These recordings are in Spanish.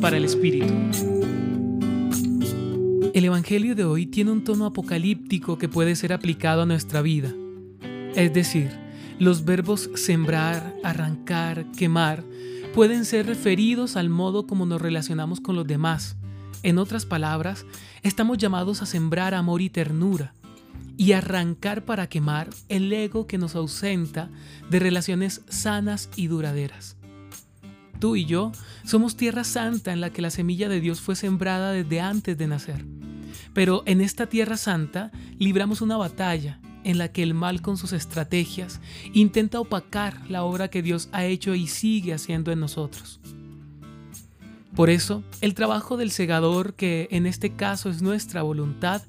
Para el Espíritu. El Evangelio de hoy tiene un tono apocalíptico que puede ser aplicado a nuestra vida. Es decir, los verbos sembrar, arrancar, quemar pueden ser referidos al modo como nos relacionamos con los demás. En otras palabras, estamos llamados a sembrar amor y ternura y arrancar para quemar el ego que nos ausenta de relaciones sanas y duraderas. Tú y yo somos tierra santa en la que la semilla de Dios fue sembrada desde antes de nacer. Pero en esta tierra santa libramos una batalla en la que el mal con sus estrategias intenta opacar la obra que Dios ha hecho y sigue haciendo en nosotros. Por eso, el trabajo del segador, que en este caso es nuestra voluntad,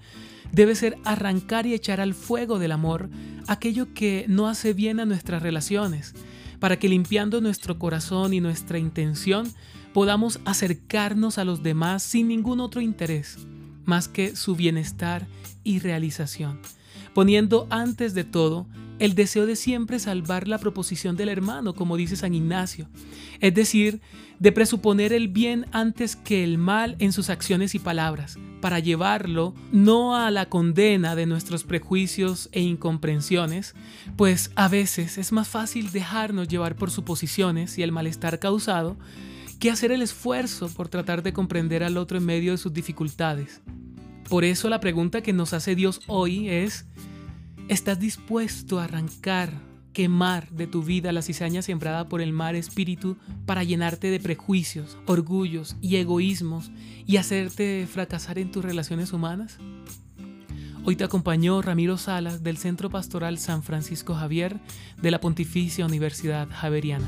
debe ser arrancar y echar al fuego del amor aquello que no hace bien a nuestras relaciones, para que limpiando nuestro corazón y nuestra intención podamos acercarnos a los demás sin ningún otro interés, más que su bienestar y realización. Poniendo antes de todo el deseo de siempre salvar la proposición del hermano, como dice San Ignacio, es decir, de presuponer el bien antes que el mal en sus acciones y palabras, para llevarlo no a la condena de nuestros prejuicios e incomprensiones, pues a veces es más fácil dejarnos llevar por suposiciones y el malestar causado que hacer el esfuerzo por tratar de comprender al otro en medio de sus dificultades. Por eso la pregunta que nos hace Dios hoy es, ¿estás dispuesto a arrancar, quemar de tu vida la cizaña sembrada por el mar espíritu para llenarte de prejuicios, orgullos y egoísmos y hacerte fracasar en tus relaciones humanas? Hoy te acompañó Ramiro Salas del Centro Pastoral San Francisco Javier de la Pontificia Universidad Javeriana.